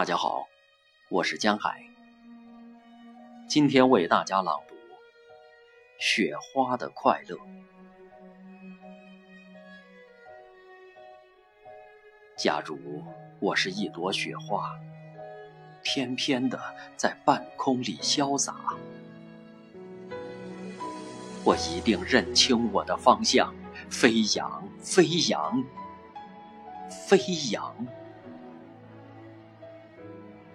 大家好，我是江海。今天为大家朗读《雪花的快乐》。假如我是一朵雪花，翩翩的在半空里潇洒，我一定认清我的方向，飞扬，飞扬，飞扬。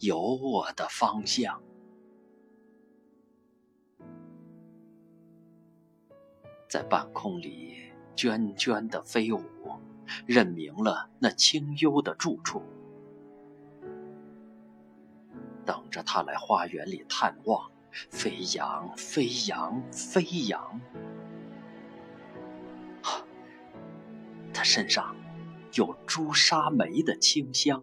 有我的方向，在半空里涓涓的飞舞，认明了那清幽的住处，等着他来花园里探望。飞扬，飞扬，飞扬！他身上有朱砂梅的清香。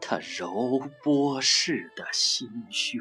他柔波似的心胸。